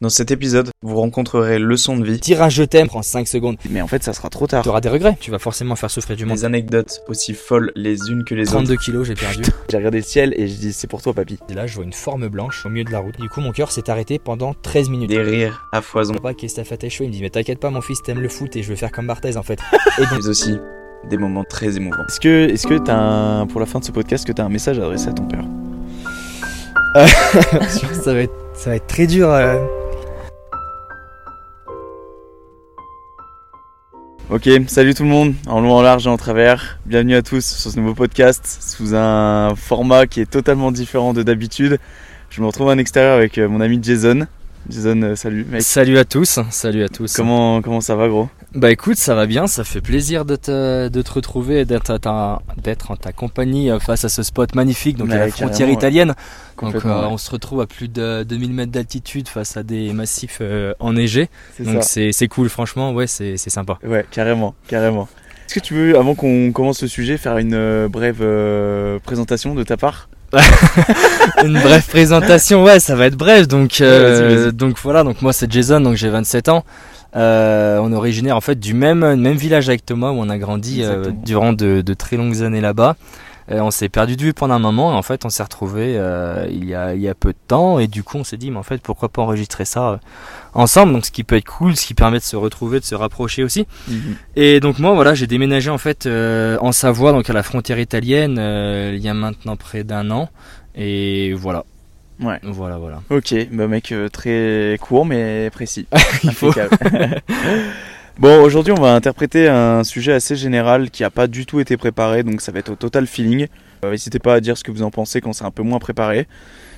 Dans cet épisode, vous rencontrerez leçon de vie. Dire un je t'aime prend 5 secondes. Mais en fait, ça sera trop tard. Tu auras des regrets. Tu vas forcément faire souffrir du monde. Des anecdotes aussi folles les unes que les 32 autres. kilos, j'ai perdu. J'ai regardé le ciel et je dis c'est pour toi papy. Et là, je vois une forme blanche au milieu de la route. Du coup, mon cœur s'est arrêté pendant 13 minutes. Des rires à foison. Papa, qu'est-ce que t'as fait à tes cheveux? Il me dit, mais t'inquiète pas, mon fils, t'aimes le foot et je veux faire comme Barthez en fait. Et donc, Mais aussi des moments très émouvants. Est-ce que, est-ce que t'as un, pour la fin de ce podcast, que t'as un message à adresser à ton père? Ça, va être, ça va être très dur. euh. Ok, salut tout le monde, en long, en large et en travers. Bienvenue à tous sur ce nouveau podcast sous un format qui est totalement différent de d'habitude. Je me retrouve en extérieur avec euh, mon ami Jason. Jason, euh, salut mec. Salut à tous, salut à tous. Comment, comment ça va gros? Bah écoute, ça va bien, ça fait plaisir de te, de te retrouver et d'être en ta compagnie euh, face à ce spot magnifique, donc à la Ouais, frontière italienne. Donc euh, on se retrouve à plus de 2000 mètres d'altitude face à des massifs euh, enneigés. C'est Donc c'est c'est cool, franchement, ouais, c'est sympa. Ouais, carrément, carrément. Est-ce que tu veux, avant qu'on commence le sujet, faire une euh, brève présentation de ta part? Une brève présentation, ouais, ça va être bref. Donc, euh, donc voilà, donc moi c'est Jason, donc j'ai 27 ans. Euh, on est originaire en fait du même, même village avec Thomas où on a grandi euh, durant de, de très longues années là-bas. Euh, on s'est perdu de vue pendant un moment et en fait on s'est retrouvé il, y a, il y a peu de temps et du coup on s'est dit mais en fait pourquoi pas enregistrer ça euh, ensemble? Donc ce qui peut être cool, ce qui permet de se retrouver, de se rapprocher aussi. Et donc moi voilà j'ai déménagé en fait euh, en Savoie donc à la frontière italienne euh, il y a maintenant près d'un an. Et voilà Ouais. voilà voilà Ok, bah mec, euh, très court mais précis. il faut bon, aujourd'hui, on va interpréter un sujet assez général qui a pas du tout été préparé, donc ça va être au total feeling. Euh, N'hésitez pas à dire ce que vous en pensez quand c'est un peu moins préparé.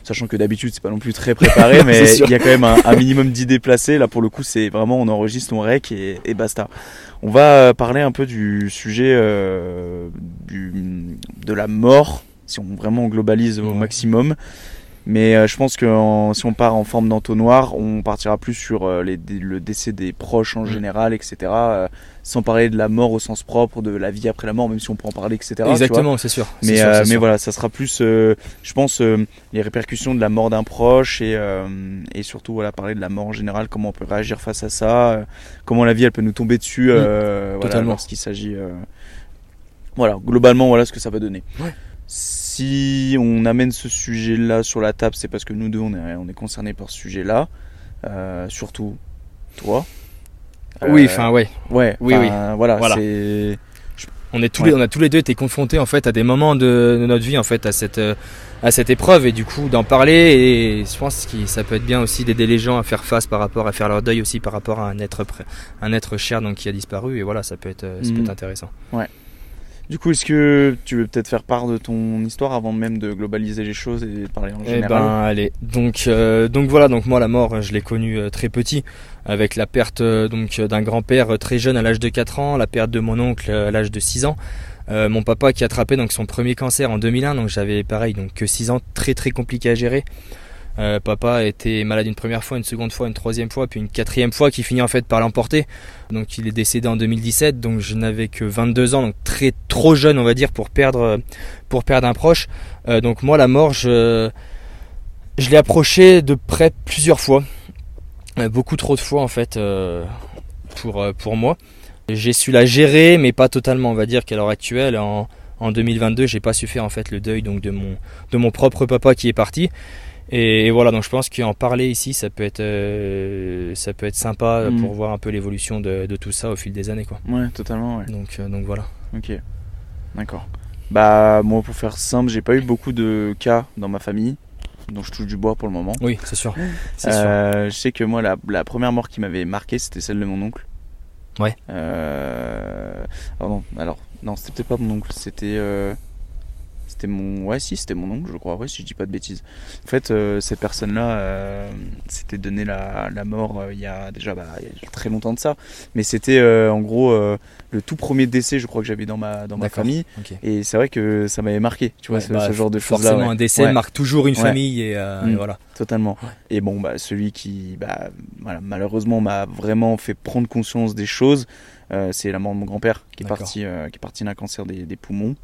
Sachant que d'habitude c'est pas non plus très préparé, mais il y a quand même un, un minimum d'idées placées. Là pour le coup c'est vraiment on enregistre, on rec et, et basta. On va euh, parler un peu du sujet euh, du, de la mort, si on vraiment globalise au Ouais. maximum. Mais euh, je pense que en- si on part en forme d'entonnoir, on partira plus sur euh, les, le décès des proches en Mm. général, etc. euh, sans parler de la mort au sens propre, de la vie après la mort, même si on peut en parler, etc. exactement c'est sûr Mais, sûr, euh, mais sûr. voilà, ça sera plus, euh, je pense, euh, les répercussions de la mort d'un proche et, euh, et surtout voilà, parler de la mort en général, comment on peut réagir face à ça, euh, comment la vie elle peut nous tomber dessus euh, voilà, lorsqu'il s'agit. euh, Voilà, globalement, voilà ce que ça va donner. Ouais. Si on amène ce sujet-là sur la table, c'est parce que nous deux on est, on est concernés par ce sujet-là, Euh, surtout toi. oui Euh, enfin ouais Ouais, oui, enfin, Voilà, Voilà. c'est. on est tous Ouais. les on a tous les deux été confrontés en fait à des moments de, de notre vie en fait à cette euh, à cette épreuve et du coup d'en parler et je pense que ça peut être bien aussi d'aider les gens à faire face par rapport à faire leur deuil aussi par rapport à un être un être cher donc qui a disparu et voilà ça peut être ça peut être intéressant Du coup, est-ce que tu veux peut-être faire part de ton histoire avant même de globaliser les choses et de parler en Eh général ben allez, donc euh, donc voilà, donc moi la mort, je l'ai connue euh, très petit, avec la perte euh, donc euh, d'un grand-père très jeune à l'âge de 4 ans, la perte de mon oncle à l'âge de 6 ans, euh, mon papa qui a attrapé donc son premier cancer en 2001, donc j'avais pareil donc que 6 ans, très très compliqué à gérer. Euh, papa était malade une première fois, une seconde fois, une troisième fois, puis une quatrième fois qui finit en fait par l'emporter. Donc il est décédé en 2017, donc je n'avais que 22 ans, donc très trop jeune on va dire pour perdre pour perdre un proche. Euh, donc moi la mort je l'ai approché de près plusieurs fois, Euh, beaucoup trop de fois en fait pour, pour moi. J'ai su la gérer, mais pas totalement. On va dire qu'à l'heure actuelle, en, en 2022, j'ai pas su faire en fait le deuil donc de mon de mon propre papa qui est parti. Et, et voilà, donc je pense qu'en parler ici, ça peut être euh, ça peut être sympa Mhm. pour voir un peu l'évolution de, de tout ça au fil des années quoi. Ouais, totalement, ouais. Donc euh, donc voilà. Ok. D'accord. Bah, moi, pour faire simple, j'ai pas eu beaucoup de cas dans ma famille. Donc, je touche du bois pour le moment. Oui, c'est sûr. C'est sûr. Euh, je sais que moi, la, la première mort qui m'avait marqué, c'était celle de mon oncle. Ouais. Euh... Alors, non, alors, non c'était peut-être pas mon oncle, c'était. C'était mon, ouais, si, c'était mon oncle, je crois, ouais, si je dis pas de bêtises. En fait, euh, cette personne-là euh, s'était donné la, la mort euh, il y a déjà, bah, il y a très longtemps de ça, mais c'était euh, en gros euh, le tout premier décès, je crois que j'avais dans ma dans ma famille, et c'est vrai que ça m'avait marqué, tu vois, Ouais, ce, bah, ce genre de choses-là. Forcément, ouais. un décès Ouais. marque toujours une famille et, Mm. et voilà. Totalement. Et bon, bah, celui qui, bah, voilà, malheureusement, m'a vraiment fait prendre conscience des choses, c'est la mort de mon grand-père qui est parti, qui est parti d'un cancer des, des poumons.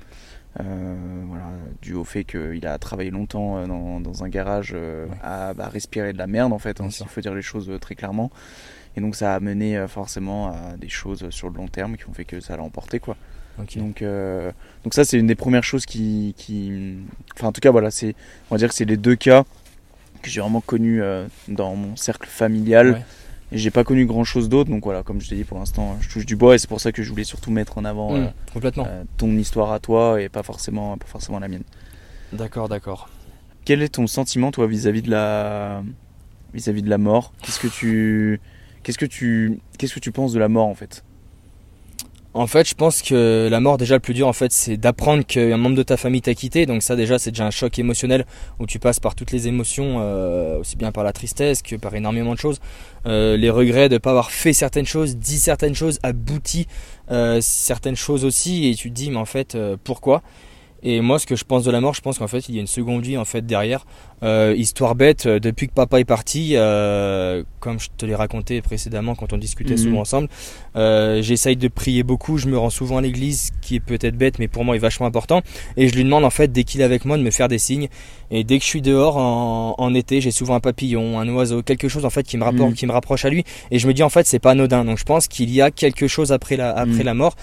Euh, voilà, dû au fait qu'il a travaillé longtemps euh, dans, dans un garage euh, Ouais. à bah, respirer de la merde en fait, hein, s'il faut dire les choses très clairement. Et donc ça a mené euh, forcément à des choses sur le long terme qui ont fait que ça l'a emporté quoi. Donc, euh, donc ça c'est une des premières choses qui, qui, enfin en tout cas voilà, c'est, on va dire que c'est les deux cas que j'ai vraiment connus euh, dans mon cercle familial. Ouais. Et j'ai pas connu grand chose d'autre, donc voilà, comme je t'ai dit pour l'instant, je touche du bois et c'est pour ça que je voulais surtout mettre en avant Mm, euh, complètement. euh, ton histoire à toi et pas forcément, pas forcément la mienne. D'accord, d'accord. Quel est ton sentiment toi vis-à-vis de la, vis-à-vis de la mort? Qu'est-ce que tu, qu'est-ce que tu, qu'est-ce que tu penses de la mort en fait? En fait, je pense que la mort, déjà, le plus dur, en fait, c'est d'apprendre qu'un membre de ta famille t'a quitté. Donc ça, déjà, c'est déjà un choc émotionnel où tu passes par toutes les émotions, euh, aussi bien par la tristesse que par énormément de choses. Euh, les regrets de ne pas avoir fait certaines choses, dit certaines choses, abouti euh, certaines choses aussi. Et tu te dis, mais en fait, pourquoi? Et moi, ce que je pense de la mort, je pense qu'en fait, il y a une seconde vie en fait derrière. Euh, histoire bête, euh, depuis que papa est parti, euh, comme je te l'ai raconté précédemment quand on discutait Mhm. souvent ensemble, euh, j'essaye de prier beaucoup. Je me rends souvent à l'église, qui est peut-être bête, mais pour moi est vachement important. Et je lui demande en fait, dès qu'il est avec moi, de me faire des signes. Et dès que je suis dehors en, en été, j'ai souvent un papillon, un oiseau, quelque chose en fait qui me rapporte, Mhm. qui me rapproche à lui. Et je me dis en fait, c'est pas anodin. Donc je pense qu'il y a quelque chose après la après Mhm. la mort.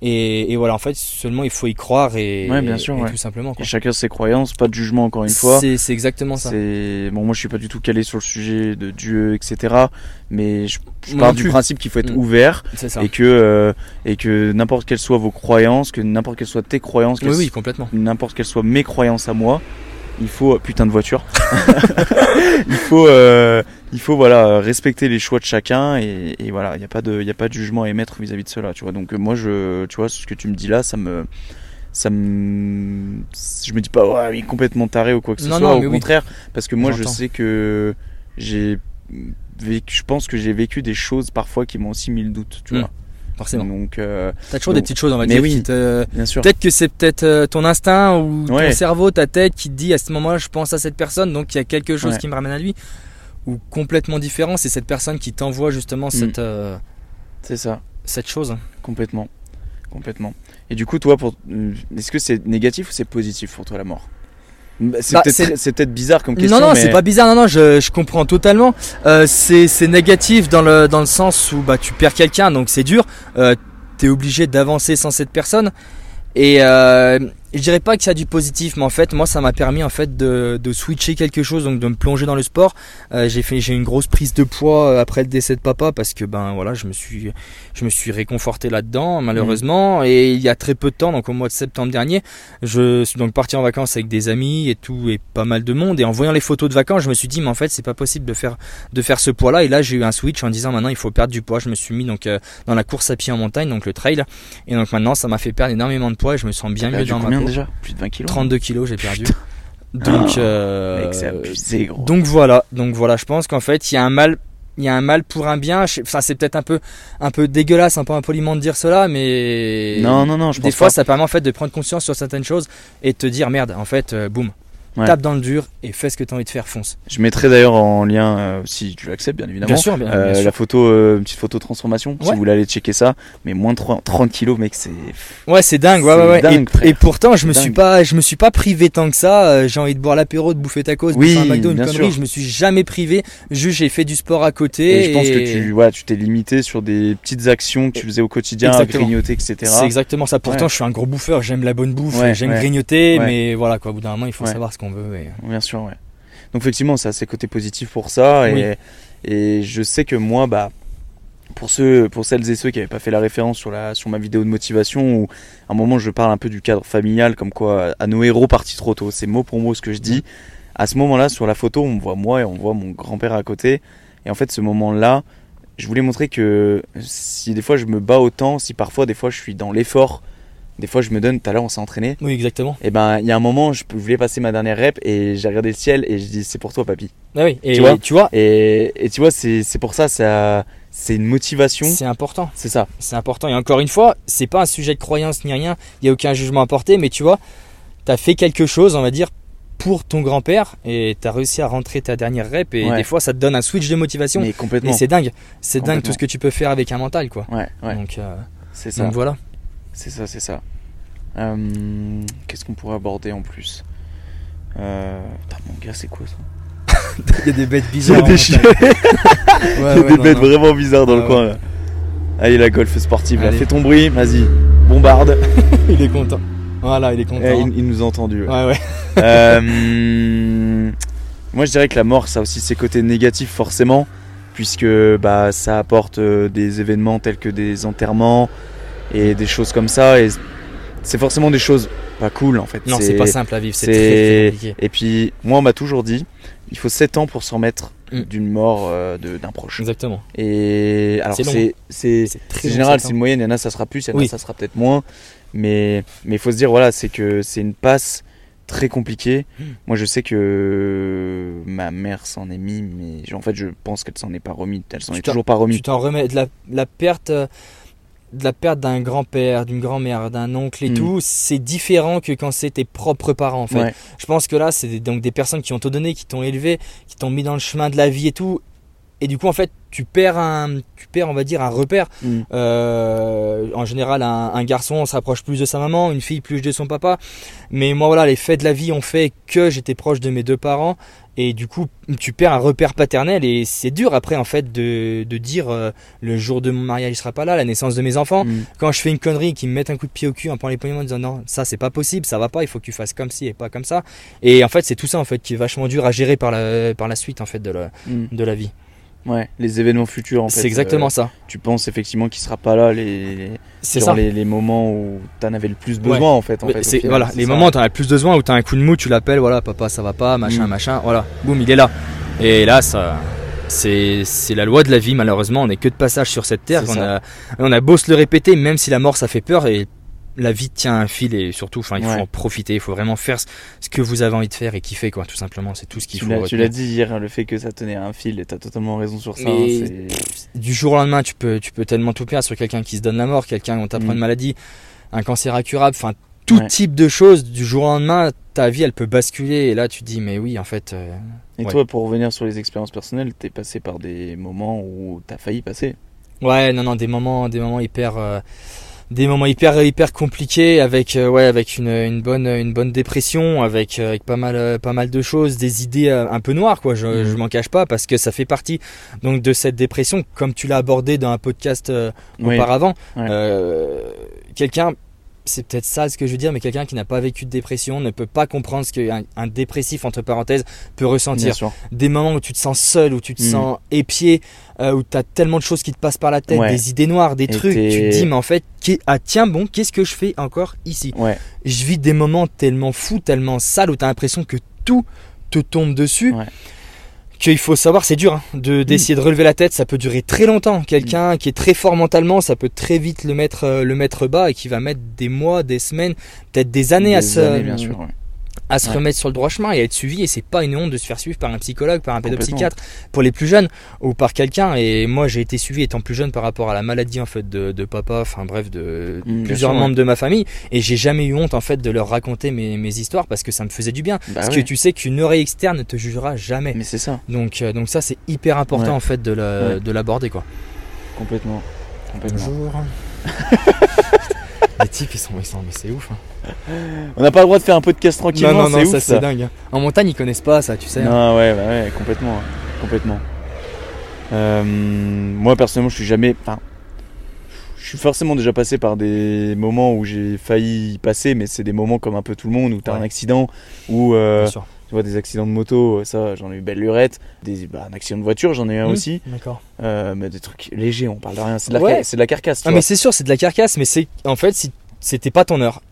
Et, et voilà, en fait, seulement il faut y croire et, Ouais, bien sûr, et ouais. tout simplement. Et chacun ses croyances, pas de jugement encore une fois. C'est exactement ça. Bon, moi je suis pas du tout calé sur le sujet de Dieu, etc. Mais je, je pars du principe qu'il faut être Mm. ouvert et que euh, et que n'importe quelles soient vos croyances, que n'importe quelles soient tes croyances, Oui, qu'elles oui, complètement. n'importe quelles soient mes croyances à moi, il faut putain de voiture. il faut euh, il faut voilà respecter les choix de chacun et, et voilà il y a pas de il y a pas de jugement à émettre vis-à-vis de cela tu vois donc euh, moi je tu vois ce que tu me dis là ça me ça me je me dis pas ouais, il est complètement taré ou quoi que ce Non, soit non, au oui. contraire parce que moi je sais que j'ai vécu je pense que j'ai vécu des choses parfois qui m'ont aussi mis le doute tu Mm. vois Forcément. donc euh, T'as toujours donc- des petites choses, on va mais dire, oui. qui te. bien sûr Peut-être que c'est peut-être euh, ton instinct ou Ouais. ton cerveau, ta tête qui te dit à ce moment-là, je pense à cette personne, donc il y a quelque chose Ouais. qui me ramène à lui. Ou complètement différent, c'est cette personne qui t'envoie justement cette, euh, c'est ça cette chose. Complètement. Complètement. Et du coup, toi, pour... euh, est-ce que c'est négatif ou c'est positif pour toi la mort? C'est Bah, peut-être c'est- peut-être bizarre comme question. non, non, mais- c'est pas bizarre, non, non, je, je comprends totalement. Euh, c'est c'est négatif dans le, dans le sens où bah, tu perds quelqu'un, donc c'est dur. Euh, T'es obligé d'avancer sans cette personne. Et euh, je dirais pas que ça a du positif, mais en fait, moi, ça m'a permis en fait de, de switcher quelque chose, donc de me plonger dans le sport. Euh, j'ai fait, j'ai une grosse prise de poids euh, après le décès de papa parce que ben voilà, je me suis, je me suis réconforté là-dedans malheureusement. Et il y a très peu de temps, donc au mois de septembre dernier, je suis donc parti en vacances avec des amis et tout et pas mal de monde. Et en voyant les photos de vacances, je me suis dit mais en fait c'est pas possible de faire, de faire ce poids-là. Et là j'ai eu un switch en disant maintenant il faut perdre du poids. Je me suis mis donc euh, dans la course à pied en montagne, donc le trail. Et donc maintenant ça m'a fait perdre énormément de poids et je me sens bien mieux dans ma combien peau. déjà Plus de 20 kilos 32 kilos j'ai perdu. Putain. Donc, Ah, euh, abusé, gros. donc voilà, donc voilà, je pense qu'en fait il y a un mal, il y a un mal pour un bien. Enfin c'est peut-être un peu, un peu dégueulasse, un peu impoliment de dire cela, mais Non, non, non, je des pense fois pas. ça permet en fait de prendre conscience sur certaines choses et de te dire merde, en fait, euh, boum, Ouais. tape dans le dur et fais ce que tu as envie de faire, fonce. Je mettrai d'ailleurs en lien, euh, si tu l'acceptes, bien évidemment. Bien sûr, bien, euh, bien sûr. la photo, euh, une petite photo transformation. Si vous voulez aller checker ça, mais moins de 30, 30 kilos, mec, c'est. Ouais, c'est dingue, ouais, ouais, ouais. dingue, et, pourtant, je me suis pas, je me suis pas privé tant que ça. J'ai envie de boire l'apéro, de bouffer tacos, de Oui, bouffer un McDo, une connerie. sûr. Je me suis jamais privé. Juste, j'ai fait du sport à côté. Et je pense que tu, voilà, tu t'es limité sur des petites actions que tu faisais au quotidien, à Exactement. grignoter, etc. C'est exactement ça. Pourtant, je suis un gros bouffeur. J'aime la bonne bouffe. J'aime grignoter, mais voilà quoi. Au bout d'un moment, il faut savoir ce qu'on veut. et- Bien sûr, ouais. Donc effectivement, ça a ses côtés positifs pour ça. Et, Oui. et je sais que moi, bah, pour ceux, pour celles et ceux qui n'avaient pas fait la référence sur la, sur ma vidéo de motivation, où à un moment je parle un peu du cadre familial, comme quoi à nos héros partis trop tôt, c'est mot pour mot ce que je dis. À ce moment-là, sur la photo, on voit moi et on voit mon grand-père à côté. Et en fait, ce moment-là, je voulais montrer que si des fois je me bats autant, si parfois des fois je suis dans l'effort des fois je me donne, tout à l'heure on s'est entraîné, Oui, exactement. et ben il y a un moment je voulais passer ma dernière rep et j'ai regardé le ciel et je dis c'est pour toi papy. Ah oui, et Tu vois tu vois, Et, et tu vois c'est pour ça, ça c'est une motivation, c'est important. c'est ça. C'est important. Et encore une fois, c'est pas un sujet de croyance ni rien. Il n'y a aucun jugement à porter. Mais tu vois, tu as fait quelque chose, on va dire, pour ton grand-père. Et tu as réussi à rentrer ta dernière rep. Et Ouais. des fois, ça te donne un switch de motivation. Mais Et complètement. c'est dingue. C'est dingue tout ce que tu peux faire avec un mental, quoi. Ouais, ouais, Donc, euh, c'est ça. donc voilà. C'est ça, c'est ça. Euh, Qu'est-ce qu'on pourrait aborder en plus euh... Putain, mon gars, c'est quoi ça Il y a des bêtes Il y bizarres. a des, chiens- Ouais, il y a ouais, des non, bêtes non. vraiment bizarres dans Ah le ouais. coin là. Allez, la golf sportive, là. Fais ton bruit, vas-y, bombarde. Il est content. Voilà, il est content. Eh, il, il nous a entendu. ouais. Ouais, ouais. Euh, moi, je dirais que la mort, ça a aussi ses côtés négatifs, forcément, puisque bah, ça apporte euh, des événements tels que des enterrements et des choses comme ça. Et c'est forcément des choses pas cool, en fait. Non, c'est pas simple à vivre. C'est très, compliqué. Et puis, moi, on m'a toujours dit, il faut 7 ans pour s'en remettre Mm. d'une mort euh, d'un proche. Exactement. Et alors, C'est long, général, c'est une moyenne. Il y en a, ça sera plus, il y en a, Oui. ça sera peut-être moins. Mais mais il faut se dire, voilà, c'est que c'est une passe très compliquée. Mm. Moi, je sais que ma mère s'en est mis, mais en fait, je pense qu'elle s'en est pas remise. Elle s'en est toujours pas remise. Tu t'en remets de la, la perte euh, de la perte d'un grand-père, d'une grand-mère, d'un oncle et Mm. tout, c'est différent que quand c'est tes propres parents en fait. Ouais. Je pense que là, c'est donc des personnes qui ont tout donné, qui t'ont élevé, qui t'ont mis dans le chemin de la vie et tout. Et du coup, en fait, tu perds un, tu perds, on va dire, un repère. Mm. Euh, en général, un, un garçon rapproche plus de sa maman, une fille plus de son papa. Mais moi, voilà, les faits de la vie ont fait que j'étais proche de mes deux parents. Et du coup, tu perds un repère paternel. Et c'est dur après, en fait, de, de dire euh, le jour de mon mariage, il sera pas là, la naissance de mes enfants. Mm. Quand je fais une connerie, qui me mettent un coup de pied au cul en prenant les poignets en disant non, ça c'est pas possible, ça va pas, il faut que tu fasses comme ci et pas comme ça. Et en fait, c'est tout ça en fait qui est vachement dur à gérer par la, par la suite en fait de la, Mm. de la vie. Ouais, les événements futurs, en fait. c'est exactement euh, ça. tu penses effectivement qu'il sera pas là les, C'est durant ça. les, les moments où t'en avais le plus besoin, en fait. En final, voilà, les ça. moments où t'en as le plus besoin, où t'as un coup de mou, tu l'appelles, voilà, papa, ça va pas, machin, Mm. machin, voilà, boum, il est là. Et là, ça, c'est, c'est la loi de la vie, malheureusement, on n'est que de passage sur cette terre. On a, on a beau se le répéter, même si la mort, ça fait peur, et la vie tient un fil, et surtout, enfin, il faut Ouais. en profiter, il faut vraiment faire ce- que vous avez envie de faire et kiffer, quoi, tout simplement, c'est tout ce qu'il faut. tu l'as dit hier, hein, le fait que ça tenait à un fil, et t'as totalement raison sur ça. Hein, du jour au lendemain, tu peux, tu peux tellement tout perdre sur quelqu'un qui se donne la mort, quelqu'un on t'apprend Mm. une maladie, un cancer incurable, enfin tout Ouais. type de choses. Du jour au lendemain, ta vie elle peut basculer et là tu te dis mais oui en fait. euh, Et Ouais. toi, pour revenir sur les expériences personnelles, t'es passé par des moments où t'as failli passer? Ouais non non des moments des moments hyper euh, des moments hyper hyper compliqués avec euh, ouais avec une, une bonne une bonne dépression avec euh, avec pas mal euh, pas mal de choses des idées un peu noires quoi je, Mhm. je m'en cache pas parce que ça fait partie donc de cette dépression comme tu l'as abordé dans un podcast euh, Oui. auparavant. Ouais. Euh, quelqu'un, c'est peut-être ça ce que je veux dire, mais quelqu'un qui n'a pas vécu de dépression ne peut pas comprendre ce qu'un un dépressif, entre parenthèses, peut ressentir. Des moments où tu te sens seul, où tu te Mm. sens épié, euh, où tu as tellement de choses qui te passent par la tête, Ouais. des idées noires, des Et trucs. Tu te dis, mais en fait, ah tiens, bon, qu'est-ce que je fais encore ici? Ouais. Je vis des moments tellement fous, tellement sales, où tu as l'impression que tout te tombe dessus. Ouais. Qu'il faut savoir, c'est dur hein, de d'essayer de relever la tête, ça peut durer très longtemps. Quelqu'un qui est très fort mentalement, ça peut très vite le mettre euh, le mettre bas et qui va mettre des mois, des semaines, peut-être des années à se années, bien sûr. ouais. À se Ouais. remettre sur le droit chemin et à être suivi. Et c'est pas une honte de se faire suivre par un psychologue, par un pédopsychiatre pour les plus jeunes ou par quelqu'un. Et moi, j'ai été suivi étant plus jeune par rapport à la maladie en fait de, de papa, enfin bref, de Mm, plusieurs sûr, ouais. membres de ma famille. Et j'ai jamais eu honte en fait de leur raconter mes, mes histoires parce que ça me faisait du bien. Bah parce ouais. que tu sais qu'une oreille externe ne te jugera jamais. Mais c'est ça, Donc, euh, donc ça c'est hyper important en fait de la- Ouais. de l'aborder quoi. complètement. complètement. Bonjour. Les types ils sont, ils sont mais c'est ouf. hein. On n'a pas le droit de faire un podcast tranquillement, non non non c'est ça c'est dingue. hein. En montagne ils connaissent pas ça tu sais. hein. Non, ouais, bah ouais, complètement, ouais, complètement. Euh, moi personnellement, je suis jamais. Enfin, je suis forcément déjà passé par des moments où j'ai failli y passer, mais c'est des moments comme un peu tout le monde où t'as Ouais. un accident, ou euh, Bien sûr. Tu vois des accidents de moto, ça j'en ai eu belle lurette, des, bah, un accident de voiture j'en ai eu un Mmh, aussi, D'accord. Euh, mais des trucs légers, on parle de rien, c'est de Ouais. de la carcasse, tu Ah vois. mais c'est sûr c'est de la carcasse mais c'est en fait si c'était pas ton heure.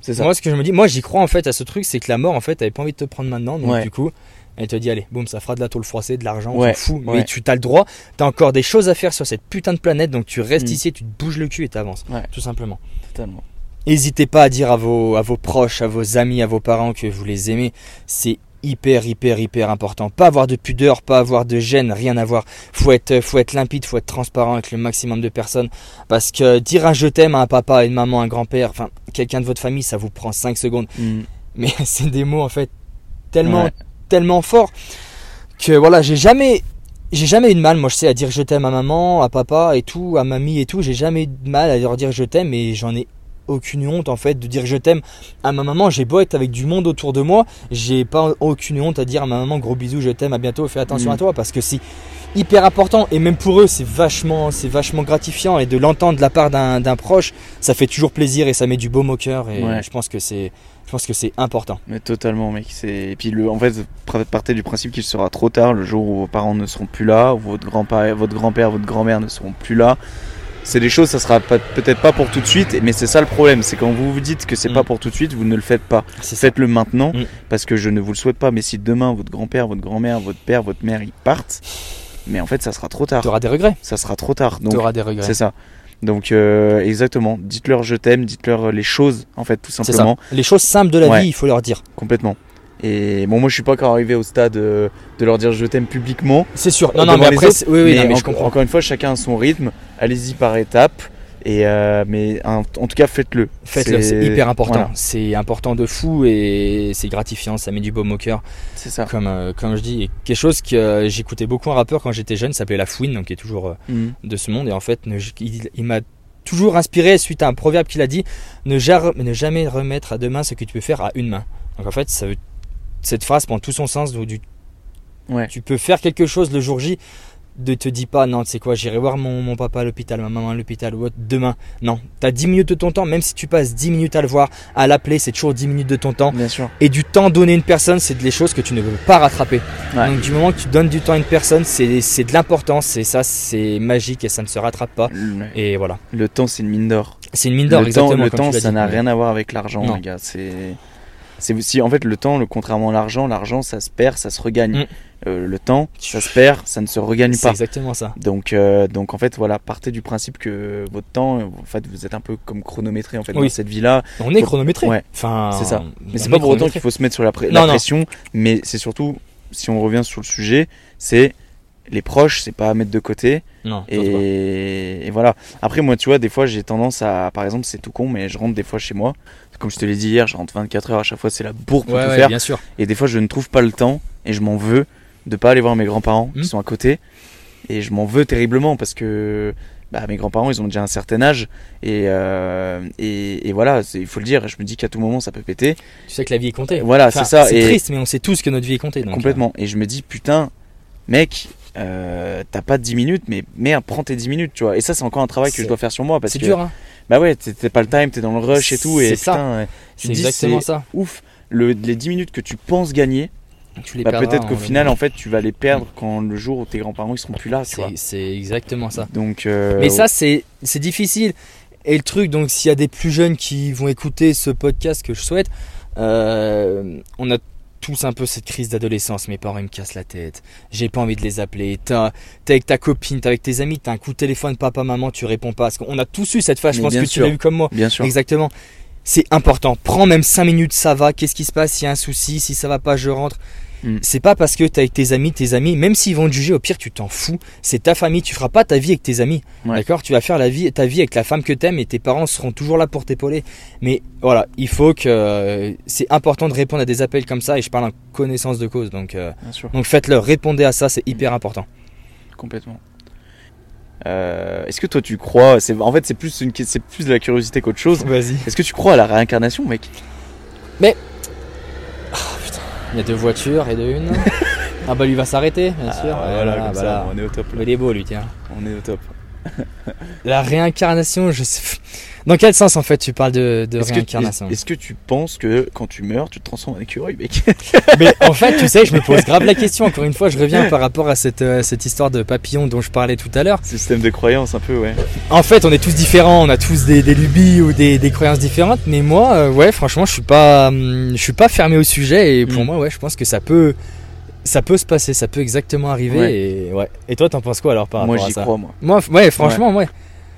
c'est ça. Moi ce que je me dis, moi j'y crois en fait à ce truc c'est que la mort en fait elle avait pas envie de te prendre maintenant donc Ouais. du coup elle te dit allez boum ça fera de la tôle froissée de l'argent on Ouais, s'en fout ouais. mais tu t'as le droit t'as encore des choses à faire sur cette putain de planète donc tu restes Mm. ici tu te bouges le cul et t'avances Ouais. tout simplement. Totalement. N'hésitez pas à dire à vos, à vos proches, à vos amis, à vos parents que vous les aimez. C'est hyper, hyper, hyper important. Pas avoir de pudeur, pas avoir de gêne, rien à voir. Faut être, faut être limpide, faut être transparent avec le maximum de personnes. Parce que dire un je t'aime à un papa, à une maman, à un grand-père, enfin, quelqu'un de votre famille, ça vous prend 5 secondes. Mm. Mais c'est des mots, en fait, tellement, Ouais. tellement forts que voilà, j'ai jamais, j'ai jamais eu de mal, moi je sais, à dire je t'aime à maman, à papa et tout, à mamie et tout. J'ai jamais eu de mal à leur dire je t'aime et j'en ai aucune honte en fait de dire je t'aime à ma maman. J'ai beau être avec du monde autour de moi, j'ai pas aucune honte à dire à ma maman gros bisous, je t'aime, à bientôt, fais attention Mm. à toi parce que c'est hyper important et même pour eux c'est vachement, c'est vachement gratifiant et de l'entendre de la part d'un d'un proche, ça fait toujours plaisir et ça met du baume au cœur et Ouais. je pense que c'est, je pense que c'est important. Mais totalement, mec. C'est et puis le, en fait, partez du principe qu'il sera trop tard le jour où vos parents ne seront plus là, où votre grand-père, votre grand-père, votre grand-mère ne seront plus là. C'est des choses, ça sera peut-être pas pour tout de suite, mais c'est ça le problème, c'est quand vous vous dites que c'est Mm. pas pour tout de suite, vous ne le faites pas. Faites-le maintenant, Mm. parce que je ne vous le souhaite pas. Mais si demain votre grand-père, votre grand-mère, votre père, votre mère, ils partent, mais en fait, ça sera trop tard. T'auras des regrets. Ça sera trop tard. Donc T'auras des regrets. c'est ça. Donc euh, exactement. Dites-leur je t'aime, dites-leur les choses, en fait, tout simplement. ça. Les choses simples de la Ouais. vie, il faut leur dire. Complètement. Et bon, moi je suis pas encore arrivé au stade euh, de leur dire je t'aime publiquement. C'est sûr. Non, Euh, non, mais après, autres, oui, oui, mais non, mais en- je comprends. encore une fois, chacun a son rythme. Allez-y par étapes. Et euh, mais en, en tout cas, faites-le. Faites-le, c'est hyper important. voilà, C'est important de fou et c'est gratifiant, ça met du baume au cœur. c'est ça. Comme, euh, comme je dis, et quelque chose que euh, j'écoutais beaucoup un rappeur quand j'étais jeune, s'appelait La Fouine, donc qui est toujours Mhm. de ce monde. Et en fait, ne- il, il m'a toujours inspiré suite à un proverbe qu'il a dit ne, ne jamais remettre à deux mains ce que tu peux faire à une main. Donc en fait, ça veut- cette phrase prend tout son sens. du- Ouais. Tu peux faire quelque chose le jour J. Ne te dis pas, non, tu sais quoi, j'irai voir mon, mon papa à l'hôpital, ma maman à l'hôpital, ou autre, demain. Non, tu as 10 minutes de ton temps, même si tu passes 10 minutes à le voir, à l'appeler, c'est toujours 10 minutes de ton temps. Bien sûr. Et du temps donné à une personne, c'est des choses que tu ne peux pas rattraper. Ouais. Donc du moment que tu donnes du temps à une personne, c'est de l'importance, et ça, c'est magique et ça ne se rattrape pas. Le, Et voilà. le temps, c'est une mine d'or. C'est une mine d'or, Le temps, exactement. le temps, ça n'a rien à voir avec l'argent, les gars. C'est, c'est si en fait le temps, le contrairement à l'argent, l'argent, ça se perd, ça se regagne. Mm. Euh, le temps, ça se perd, ça ne se regagne pas. exactement ça. Donc, euh, donc en fait, voilà, partez du principe que votre temps, en fait, vous êtes un peu comme chronométré en fait dans cette vie-là. On est Faut- chronométré. ouais. Enfin, C'est ça. Mais c'est est pas pour autant qu'il faut se mettre sur la, pré- Non, la non. pression, mais c'est surtout, si on revient sur le sujet, c'est les proches, c'est pas à mettre de côté. Non, et voilà. Après, moi, tu vois, des fois, j'ai tendance à, par exemple, c'est tout con, mais je rentre des fois chez moi. Comme je te l'ai dit hier, je rentre 24 heures à chaque fois, c'est la bourre pour Ouais, tout ouais, faire. bien sûr. Et des fois, je ne trouve pas le temps et je m'en veux de pas aller voir mes grands-parents Hmm. qui sont à côté. Et je m'en veux terriblement parce que bah, mes grands-parents, ils ont déjà un certain âge. Et, euh, et, et voilà, il faut le dire. Je me dis qu'à tout moment, ça peut péter. Tu sais que la vie est comptée. Voilà, Enfin, c'est ça. C'est triste, mais on sait tous que notre vie est comptée. donc, complètement. Et je me dis, putain, mec, euh, t'as pas 10 minutes, mais merde, prends tes 10 minutes, tu vois. Et ça, c'est encore un travail que je dois faire sur moi euh, C'est dur, hein. bah ouais, t'es pas le time, t'es dans le rush et tout. C'est ça. C'est exactement ça. ouf. Le, les 10 minutes que tu penses gagner, Tu les bah, peut-être qu'au en- final, en fait, tu vas les perdre quand le jour où tes grands-parents ils seront plus là. C'est exactement ça. Donc, euh, Mais ça, c'est difficile. Et le truc, donc, s'il y a des plus jeunes qui vont écouter ce podcast que je souhaite, euh, on a tous un peu cette crise d'adolescence. Mes parents, ils me cassent la tête. J'ai pas envie de les appeler. T'es avec ta copine, t'es avec tes amis, t'as un coup de téléphone, papa, maman, tu réponds pas. Parce qu'on a tous eu cette phase. Je pense que tu l'as eu comme moi. bien sûr. Exactement. C'est important. Prends même 5 minutes, ça va. Qu'est-ce qui se passe S'il y a un souci, si ça va pas, je rentre. Mm. C'est pas parce que t'es avec tes amis, tes amis, même s'ils vont te juger, au pire, tu t'en fous. C'est ta famille. Tu feras pas ta vie avec tes amis. Ouais. D'accord? Tu vas faire la vie, ta vie avec la femme que t'aimes et tes parents seront toujours là pour t'épauler. Mais voilà, il faut que. euh, c'est important de répondre à des appels comme ça et je parle en connaissance de cause. Donc, euh, donc faites-le. Répondez à ça, c'est hyper important. complètement. Euh, Est-ce que toi tu crois c'est En fait, c'est plus une, c'est plus de la curiosité qu'autre chose. Vas-y. Est-ce que tu crois à la réincarnation, mec? Il y a deux voitures et de une. ah bah lui va s'arrêter, bien sûr. Ouais, voilà, voilà, comme ça, voilà. on est au top. là. Mais il est beau lui, tiens. On est au top. La réincarnation, je sais. Dans quel sens en fait tu parles de, de Est-ce que, réincarnation est-ce que tu penses que quand tu meurs, tu te transformes en écureuil, mec? Mais en fait, tu sais, je me pose grave la question. Encore une fois, je reviens par rapport à cette, euh, cette histoire de papillon dont je parlais tout à l'heure. Système de croyance, un peu, ouais. En fait, on est tous différents, on a tous des, des lubies ou des, des croyances différentes. Mais moi, euh, ouais, franchement, je suis pas, hum, je suis pas fermé au sujet. Et pour Mm. moi, ouais, je pense que ça peut, ça peut se passer, ça peut exactement arriver. Ouais. Et ouais. Et toi, t'en penses quoi alors par Moi, rapport à j'y ça crois, moi. Moi, ouais, franchement, ouais.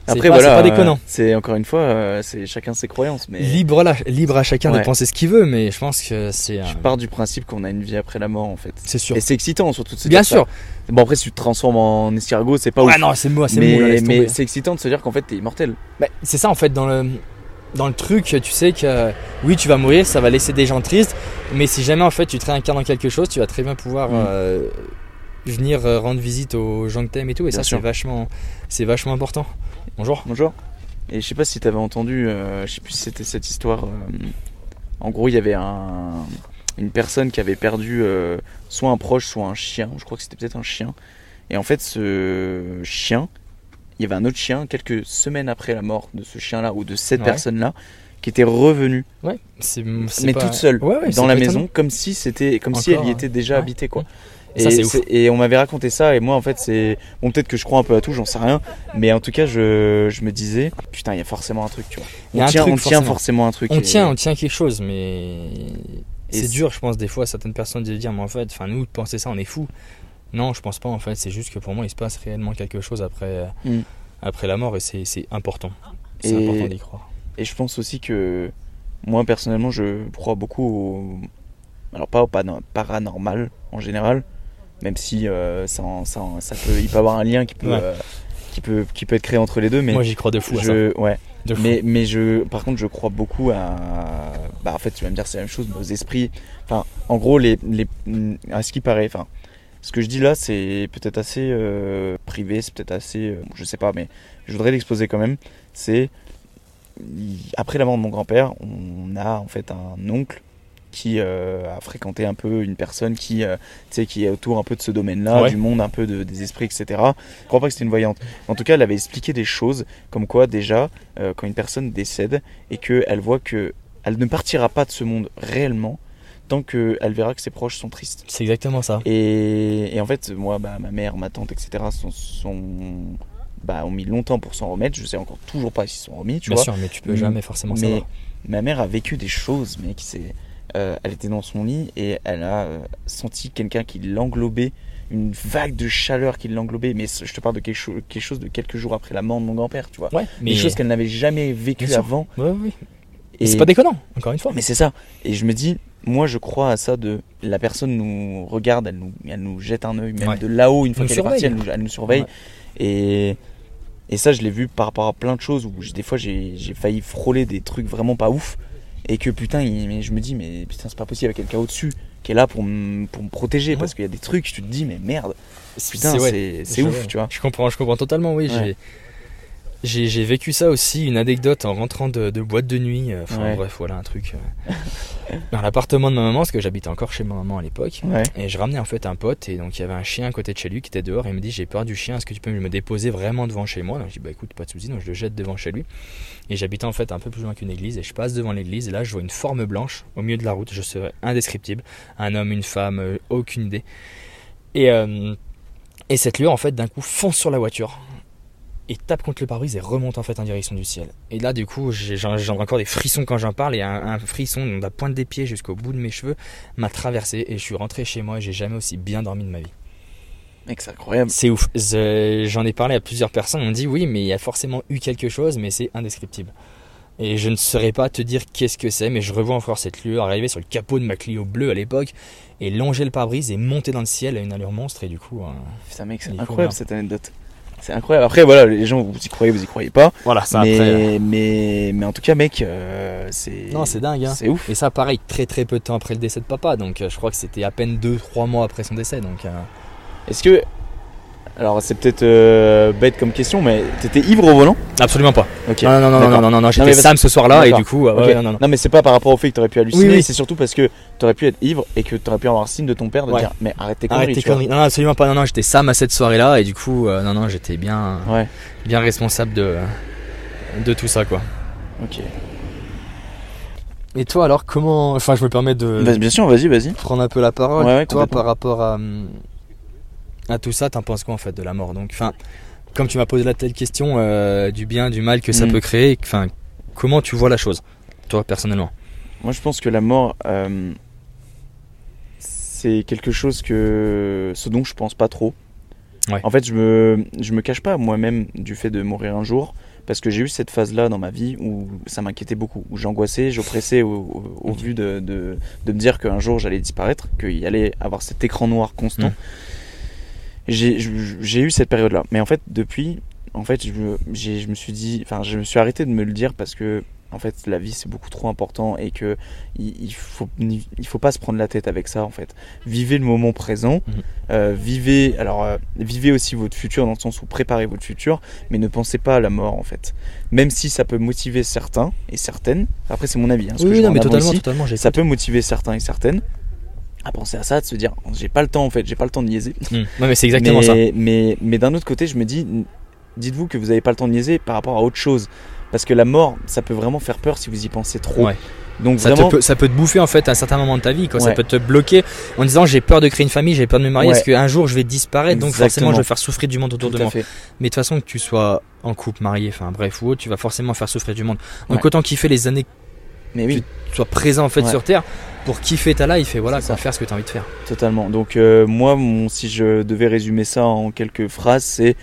Après, pas, voilà. pas déconnant. euh, C'est encore une fois, euh, c'est chacun ses croyances. Mais Libre, là, libre à chacun de penser ce qu'il veut, mais je pense que c'est. je pars du principe qu'on a une vie après la mort, en fait. C'est sûr. Et c'est excitant, surtout de se Bien dire ça. sûr. Bon, après, si tu te transformes en escargot, c'est pas Ouais, ouf. non, c'est moi, c'est mais mais c'est excitant de se dire qu'en fait, t'es immortel. Bah, c'est ça en fait dans le dans le truc, tu sais que oui, tu vas mourir, ça va laisser des gens tristes, mais si jamais en fait tu te réincarnes dans quelque chose, tu vas très bien pouvoir Mm. euh, venir rendre visite aux gens que t'aimes et tout, et Bien ça c'est vachement c'est vachement important. Bonjour. Bonjour. Et je sais pas si t'avais entendu, euh, je sais plus si c'était cette histoire. euh, en gros, il y avait un, une personne qui avait perdu euh, soit un proche, soit un chien. Je crois que c'était peut-être un chien. Et en fait, ce chien, il y avait un autre chien quelques semaines après la mort de ce chien-là ou de cette Ouais. personne-là qui était revenu, Ouais, mais pas- toute seule, Ouais, dans la maison, comme si c'était, comme si elle y était déjà ouais. habitée, quoi. Et ça, c'est ouf. et on m'avait raconté ça et moi en fait c'est bon peut-être que je crois un peu à tout j'en sais rien mais en tout cas je, je me disais putain il y a forcément un truc tu vois Il y a on un tient, truc, on tient forcément. un truc On et- tient, on tient quelque chose, mais c'est dur, je pense, des fois, certaines personnes de dire, mais en fait, enfin, nous, de penser ça, on est fou. Non, je pense pas, en fait, c'est juste que pour moi, il se passe réellement quelque chose après, Mm. après la mort, et c'est c'est important. C'est Et- important d'y croire. Et je pense aussi que moi personnellement je crois beaucoup au... Alors pas au paranormal en général, même si euh, ça, peut, il peut avoir un lien qui peut, Ouais. euh, qui peut, qui peut être créé entre les deux, mais Moi, j'y crois de fou à ça. ouais. De fou. Mais, mais je, par contre, je crois beaucoup à. Bah, en fait, tu vas me dire, c'est la même chose, nos esprits. Enfin, en gros, les, les, à ce qui paraît. Enfin, ce que je dis là, c'est peut-être assez euh, privé, c'est peut-être assez. je sais pas, mais je voudrais l'exposer quand même. C'est. Après la mort de mon grand-père, on a en fait un oncle qui euh, a fréquenté un peu une personne qui, euh, qui est autour un peu de ce domaine-là, Ouais. du monde un peu de, des esprits, etc. Je crois pas que c'était une voyante. En tout cas, elle avait expliqué des choses comme quoi déjà, euh, quand une personne décède et qu'elle voit que elle ne partira pas de ce monde réellement tant qu'elle verra que ses proches sont tristes. C'est exactement ça. Et, et en fait, moi, bah, ma mère, ma tante, etc. Sont, sont- bah, ont mis longtemps pour s'en remettre. Je sais encore toujours pas s'ils sont remis, tu Bien vois. sûr, mais tu peux Mm. jamais forcément Mais savoir. ma mère a vécu des choses, mec. C'est, euh, elle était dans son lit et elle a euh, senti quelqu'un qui l'englobait, une vague de chaleur qui l'englobait. Mais je te parle de quelque, chose quelque chose de quelques jours après la mort de mon grand-père, tu vois. Ouais, mais Des choses qu'elle n'avait jamais vécues avant. Ouais, ouais. Et c'est pas déconnant, encore une fois. mais c'est ça. Et je me dis, moi, je crois à ça de la personne nous regarde, elle nous, elle nous jette un œil, même de là-haut, une fois qu'elle est partie, elle nous, elle nous surveille. Et, et ça, je l'ai vu par rapport à plein de choses où des fois j'ai failli frôler des trucs vraiment pas ouf. Et que putain, il- mais je me dis, mais putain, c'est pas possible, il y a quelqu'un au-dessus qui est là pour me pour me protéger. Ouais. Parce qu'il y a des trucs, tu te dis, mais merde, putain, C'est- ouais. Je- ouf, tu vois. Je comprends, je comprends totalement, oui. J'ai, j'ai, vécu ça aussi, une anecdote en rentrant de, de boîte de nuit. euh, Enfin, Ouais. bref, voilà un truc. euh, dans l'appartement de ma maman, parce que j'habitais encore chez ma maman à l'époque. Ouais. Et je ramenais en fait un pote, et donc il y avait un chien à côté de chez lui qui était dehors. Et il me dit J'ai peur du chien, est-ce que tu peux me déposer vraiment devant chez moi? Donc je dis Bah écoute, pas de soucis, donc je le jette devant chez lui. Et j'habitais en fait un peu plus loin qu'une église, et je passe devant l'église, et là je vois une forme blanche au milieu de la route, je serais indescriptible. Un homme, une femme, euh, aucune idée. Et, euh, et cette lueur en fait d'un coup fonce sur la voiture. Et tape contre le pare-brise et remonte en fait en direction du ciel. Et là, du coup, j'ai encore des frissons quand j'en parle. Et un, un frisson de la pointe des pieds jusqu'au bout de mes cheveux m'a traversé. Et je suis rentré chez moi et j'ai jamais aussi bien dormi de ma vie. Mec, c'est incroyable. C'est ouf. Je- J'en ai parlé à plusieurs personnes. On dit oui, mais il y a forcément eu quelque chose, mais c'est indescriptible. Et je ne saurais pas te dire qu'est-ce que c'est, mais je revois encore cette lueur arriver sur le capot de ma Clio bleue à l'époque et longer le pare-brise et monter dans le ciel à une allure monstre. Et du coup, euh, Putain, mec, c'est incroyable cette anecdote. C'est incroyable. Après, voilà, les gens, vous y croyez, vous y croyez pas. voilà, ça mais, après. mais, mais en tout cas, mec, euh, c'est. Non, c'est dingue. Hein. C'est ouf. Et ça, pareil, très très peu de temps après le décès de papa. Donc, euh, je crois que c'était à peine 2-3 mois après son décès. Donc, euh, Est-ce que. Alors, c'est peut-être euh, bête comme question, mais t'étais ivre au volant? Absolument pas. Non, non, non, non, non, non, j'étais Sam ce soir-là et du coup, euh, Ok. ouais, non, non, non. mais c'est pas par rapport au fait que t'aurais pu halluciner, Oui, oui. c'est surtout parce que t'aurais pu être ivre et que t'aurais pu avoir un signe de ton père de Ouais. dire Mais arrête tes conneries. Arrête tes conneries. Non, non, absolument pas. Non, non, j'étais Sam à cette soirée-là et du coup, euh, non, non, j'étais bien, Ouais, bien responsable de, de tout ça, quoi. ok. Et toi, alors, comment. Enfin, je me permets de Bah, bien sûr, vas-y, vas-y. prendre un peu la parole. Ouais, ouais, toi, par rapport à, hum, à tout ça, t'en penses quoi en fait de la mort Donc, enfin, comme tu m'as posé la telle question euh, du bien, du mal que ça Mm. peut créer, enfin, comment tu vois la chose, toi, personnellement? Moi, je pense que la mort, euh, c'est quelque chose que. ce dont je pense pas trop. Ouais. En fait, je me, je me cache pas moi-même du fait de mourir un jour, parce que j'ai eu cette phase-là dans ma vie où ça m'inquiétait beaucoup, où j'angoissais, j'oppressais au, au- au vu de, de, de me dire qu'un jour j'allais disparaître, qu'il y allait avoir cet écran noir constant. Mm. J'ai eu cette période-là. Mais en fait, depuis, en fait, je, me- j'ai- je me suis dit, enfin, je me suis arrêté de me le dire parce que, en fait, la vie c'est beaucoup trop important et que il, il faut, il faut pas se prendre la tête avec ça, en fait. Vivez le moment présent, Mhm. euh, vivez, alors, euh, vivez aussi votre futur dans le sens où préparez votre futur, mais ne pensez pas à la mort, en fait. Même si ça peut motiver certains et certaines. Après, c'est mon avis. Hein, ce que Oui, je non, mais totalement, ici totalement. ça peut motiver certains et certaines à penser à ça, de se dire j'ai pas le temps en fait, j'ai pas le temps de niaiser. Non, mais c'est exactement mais, ça. Mais, mais d'un autre côté, je me dis, dites-vous que vous avez pas le temps de niaiser par rapport à autre chose. Parce que la mort, ça peut vraiment faire peur si vous y pensez trop. Ouais. Donc Ça, vraiment, te peut, ça peut te bouffer en fait à un certain moment de ta vie. Quoi. Ça peut te bloquer en disant j'ai peur de créer une famille, j'ai peur de me marier parce qu'un jour je vais disparaître, donc forcément je vais faire souffrir du monde autour tout de moi. fait. Mais de toute façon que tu sois en couple, marié, enfin bref ou autre, tu vas forcément faire souffrir du monde. Donc autant kiffer les années Mais oui, que tu sois présent en fait Ouais. sur Terre pour kiffer ta life et voilà quoi, faire ce que tu as envie de faire. totalement. Donc euh, moi, mon- si je devais résumer ça en quelques phrases, c'est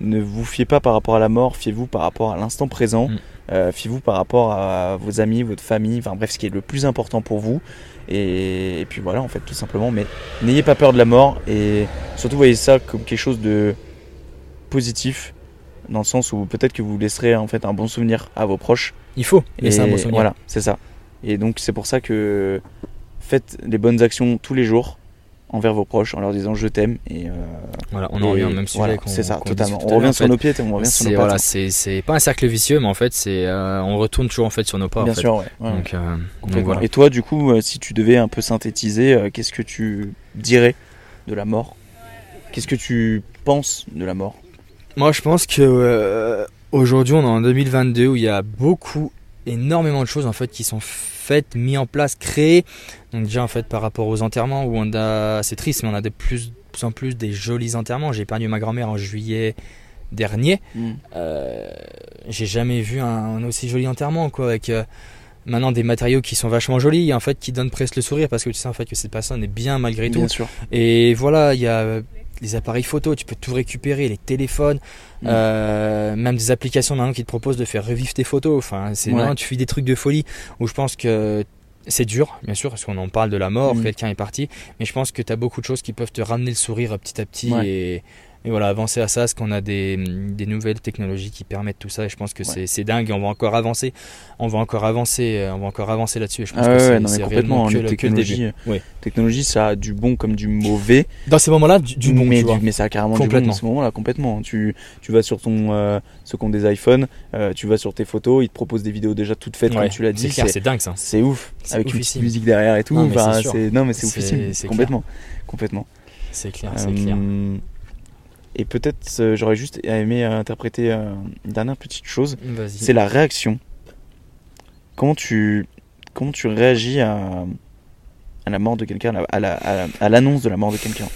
ne vous fiez pas par rapport à la mort, fiez-vous par rapport à l'instant présent. Mm. Euh, fiez-vous par rapport à vos amis, votre famille, enfin bref, ce qui est le plus important pour vous. Et, et puis voilà, en fait, tout simplement. Mais n'ayez pas peur de la mort et surtout voyez ça comme quelque chose de positif, dans le sens où peut-être que vous laisserez en fait un bon souvenir à vos proches. Il faut Et laisser un bon souvenir. voilà, c'est ça. Et donc c'est pour ça que faites les bonnes actions tous les jours envers vos proches en leur disant je t'aime et euh, Voilà, on en revient au même sujet voilà, c'est ça totalement on revient en sur nos pieds on revient sur nos voilà, c'est pas un cercle vicieux, mais en fait c'est euh, on retourne toujours en fait sur nos pas. en bien fait. sûr ouais, ouais. Donc, euh, donc voilà. et toi du coup si tu devais un peu synthétiser qu'est-ce que tu dirais de la mort? Qu'est-ce que tu penses de la mort? Moi, je pense que euh, aujourd'hui, on est en 2022 où il y a beaucoup, énormément de choses en fait qui sont faites, mis en place, créées. Donc déjà en fait par rapport aux enterrements où on a, c'est triste, mais on a de plus, en plus des jolis enterrements. J'ai perdu ma grand-mère en juillet dernier. Euh, j'ai jamais vu un, un aussi joli enterrement quoi avec euh, maintenant des matériaux qui sont vachement jolis et en fait qui donnent presque le sourire parce que tu sais en fait que cette personne est bien malgré tout bien sûr et voilà, il y a les appareils photo, tu peux tout récupérer, les téléphones, Mm. euh, même des applications maintenant qui te proposent de faire revivre tes photos. Enfin, c'est Ouais. tu fais des trucs de folie où je pense que c'est dur, bien sûr, parce qu'on en parle de la mort, Mm. quelqu'un est parti, mais je pense que tu as beaucoup de choses qui peuvent te ramener le sourire petit à petit Ouais. et, et voilà, avancer à ça, parce qu'on a des, des nouvelles technologies qui permettent tout ça? Et je pense que Ouais. c'est- dingue et on va encore avancer, on va encore avancer, euh, on va encore avancer là-dessus et je pense ah que ouais, c'est complètement que, le- que le début. Ouais. technologie ça a du bon comme du mauvais Dans ces moments-là, du, du bon, mais, tu vois. du- mais ça a carrément du bon Complètement. dans ce moment-là, complètement. Tu, tu vas sur ton, euh, ceux qui ont des iPhones, euh, tu vas sur tes photos, ils te proposent des vidéos déjà toutes faites, Ouais, comme tu l'as dit. C'est dingue ça. c'est ouf, avec une petite musique derrière et tout. Non, mais c'est oufissime, complètement, complètement. C'est clair, c'est clair. Et peut-être, euh, j'aurais juste aimé interpréter euh, une dernière petite chose, c'est la réaction. Comment tu, comment tu réagis à, à la mort de quelqu'un, à la- à la- à la- à l'annonce de la mort de quelqu'un?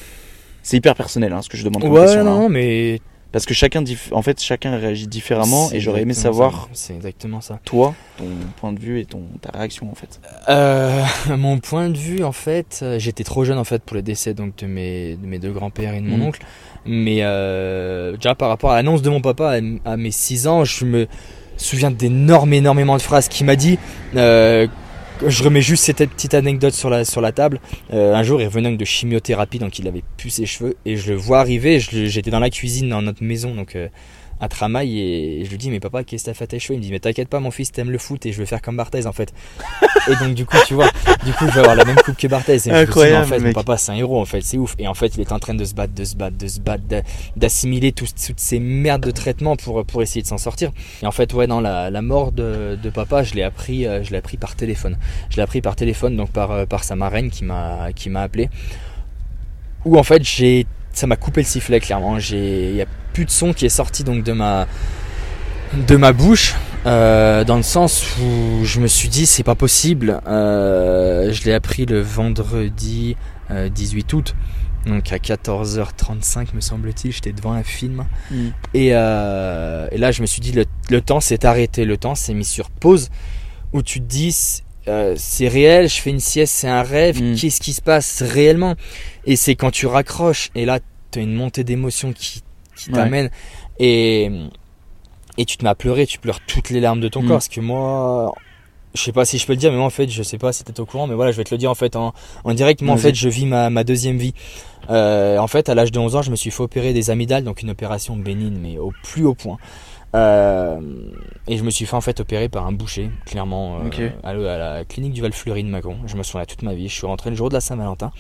C'est hyper personnel, hein, ce que je demande comme Ouais, question, là, non, hein. mais. Parce que chacun, en fait, chacun réagit différemment et j'aurais aimé savoir. C'est exactement ça. toi, ton point de vue et ton ta réaction en fait. Euh, mon point de vue, en fait, euh, j'étais trop jeune en fait pour le décès donc de mes, de mes deux grands-pères et de mon Mhm. oncle. Mais euh, déjà par rapport à l'annonce de mon papa à, à mes 6 ans, je me souviens d'énormes, énormément de phrases qu'il m'a dit. Euh, je remets juste cette petite anecdote sur la, sur la table. Euh, un jour, il revenait de chimiothérapie, donc il avait pu ses cheveux, et je le vois arriver. J'étais dans la cuisine dans notre maison, donc euh, à Tramail, et je lui dis Mais papa, qu'est-ce que t'as fait cheveux? Il me dit Mais t'inquiète pas, mon fils, t'aimes le foot, et je veux faire comme Barthez en fait. et donc, du coup, tu vois, du coup, je vais avoir la même coupe que Barthez. Et je me dis, Incroyable, Mais en fait, mon papa, c'est un héros, en fait, c'est ouf. Et en fait, il est en train de se battre, de se battre, de se battre, d'a- d'assimiler tous- toutes ces merdes de traitement pour, pour essayer de s'en sortir. Et en fait, ouais, non, la, la mort de, de papa, je l'ai appris, euh, je l'ai appris par téléphone. Je l'ai appris par téléphone, donc par, euh, par sa marraine qui m'a, qui m'a appelé. Où en fait, j'ai, ça m'a coupé le sifflet clairement. J'ai, plus de son qui est sorti donc de ma, de ma bouche. euh, dans le sens où je me suis dit c'est pas possible. Euh, je l'ai appris le vendredi euh, 18 août. Donc à 14h35 me semble-t-il, j'étais devant un film. Et, euh, et là, je me suis dit, le, le temps s'est arrêté, le temps s'est mis sur pause, où tu te dis, c'est- euh, c'est réel, je fais une sieste, c'est un rêve, Mm. qu'est-ce qui se passe réellement? Et c'est quand tu raccroches, et là, tu as une montée d'émotion qui, qui Ouais. t'amène. Et, et tu te mets à pleurer, tu pleures toutes les larmes de ton Mm. corps. Parce que moi, je sais pas si je peux le dire, mais moi en fait, je sais pas si t'es au courant, mais voilà, je vais te le dire en fait en, en direct. Moi en fait, je vis ma, ma deuxième vie. Euh, en fait, à l'âge de 11 ans, je me suis fait opérer des amygdales, donc une opération bénigne, mais au plus haut point. Euh, et je me suis fait en fait opérer par un boucher, clairement, euh, à, à la clinique du Val-Fleury de Macon. Je me souviens toute ma vie. Je suis rentré le jour de la Saint-Valentin,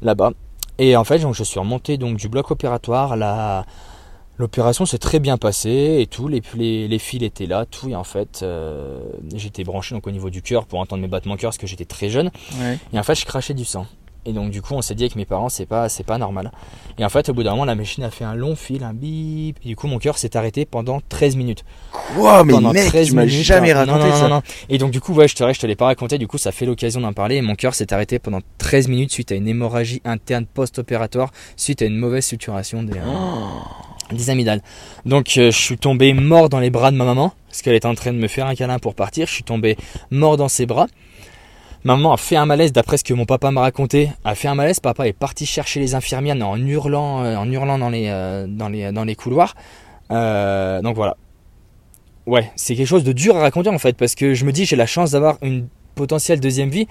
là-bas. Et en fait, donc, je suis remonté donc du bloc opératoire. La, l'opération s'est très bien passée et tout. Les, les, les fils étaient là, tout. Et en fait, euh, j'étais branché donc au niveau du cœur pour entendre mes battements de cœur parce que j'étais très jeune. Ouais. Et en fait, je crachais du sang. Et donc, du coup, on s'est dit avec mes parents, c'est pas, c'est pas normal. Et en fait, au bout d'un moment, la machine a fait un long fil, un bip. Et du coup, mon cœur s'est arrêté pendant 13 minutes. Quoi, mais pendant mec, 13 tu m'as jamais hein. Non, raconté non, ça. non, non. Et donc, du coup, ouais, je te, je te l'ai pas raconté. Du coup, ça fait l'occasion d'en parler. Et mon cœur s'est arrêté pendant 13 minutes suite à une hémorragie interne post-opératoire, suite à une mauvaise suturation des, euh, Oh. Des amygdales. Donc euh, je suis tombé mort dans les bras de ma maman parce qu'elle était en train de me faire un câlin pour partir. Je suis tombé mort dans ses bras. Ma maman a fait un malaise d'après ce que mon papa m'a raconté. A fait un malaise. Papa est parti chercher les infirmières en hurlant, euh, en hurlant dans les, euh, dans les, dans les couloirs. Donc voilà. Ouais, c'est quelque chose de dur à raconter en fait parce que je me dis j'ai la chance d'avoir une potentielle deuxième vie.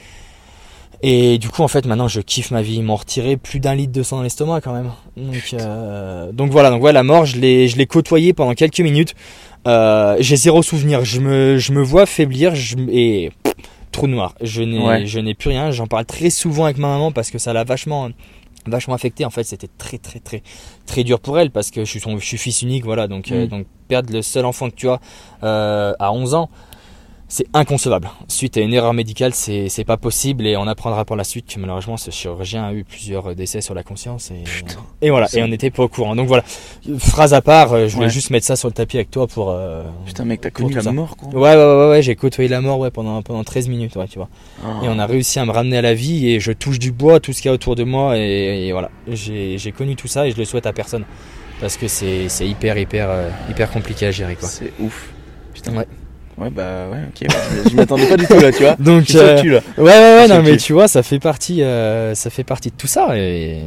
Et du coup, en fait, maintenant, je kiffe ma vie. Ils m'ont retiré plus d'un litre de sang dans l'estomac quand même. Donc, euh, donc voilà, donc ouais, la mort, je l'ai, je l'ai côtoyé pendant quelques minutes. Euh, j'ai zéro souvenir. Je me, je me vois faiblir je, et pff, trou noir. Je n'ai, Ouais. je n'ai plus rien. J'en parle très souvent avec ma maman parce que ça l'a vachement, vachement affecté. En fait, c'était très, très, très, très dur pour elle parce que je suis son, je suis fils unique, voilà. Donc, euh, Mm. donc perdre le seul enfant que tu as euh, à 11 ans. C'est inconcevable. Suite à une erreur médicale, c'est c'est pas possible et on apprendra par la suite que malheureusement ce chirurgien a eu plusieurs décès sur la conscience et, Putain. et voilà. C'est- Et on n'était pas au courant. Donc voilà. Phrase à part, euh, je voulais Ouais. juste mettre ça sur le tapis avec toi pour. euh, Putain, mec, t'as connu la ça. mort, quoi. Ouais, ouais, ouais, ouais, j'ai côtoyé la mort ouais, pendant, pendant 13 minutes, ouais, tu vois. Ah. Et on a réussi à me ramener à la vie et je touche du bois, tout ce qu'il y a autour de moi et, et voilà. J'ai j'ai connu tout ça et je le souhaite à personne. Parce que c'est c'est hyper, hyper, euh, hyper compliqué à gérer, quoi. C'est ouf. Putain. Ouais. Ouais, bah ouais, ok. ouais, je- m'attendais pas du tout là, tu vois. Donc, Je suis euh, cul, là. Ouais, ouais, ouais, non, mais tu vois, ça fait partie, euh, ça fait partie de tout ça. Et,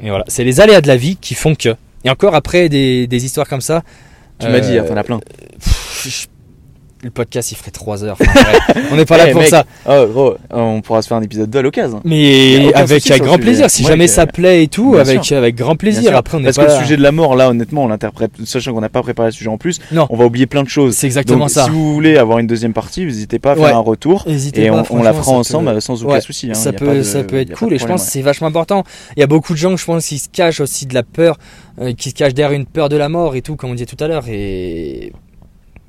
et voilà, c'est les aléas de la vie qui font que. Et encore après des, des histoires comme ça. Tu m'as dit, euh, t'en as plein. pff, le podcast il ferait 3 heures. Enfin, on n'est pas là Eh, pour mec, ça. Oh, gros, on pourra se faire un épisode 2 à l'occasion. Mais avec grand plaisir. Si jamais que- ça plaît et tout, Bien avec, sûr. avec grand plaisir. Après, on Parce pas que le sujet de la mort, là, honnêtement, on l'interprète, sachant qu'on n'a pas préparé le sujet en plus, Non. on va oublier plein de choses. C'est exactement Donc, ça. si vous voulez avoir une deuxième partie, n'hésitez pas à faire Ouais. un retour. Hésitez Et pas, on, on la fera ensemble peut- euh, sans aucun Ouais, souci. hein. ça, peut, de- ça peut être cool et je pense que c'est vachement important. Il y a beaucoup de gens, je pense, qui se cachent aussi de la peur, euh, qui se cachent derrière une peur de la mort et tout, comme on disait tout à l'heure. Et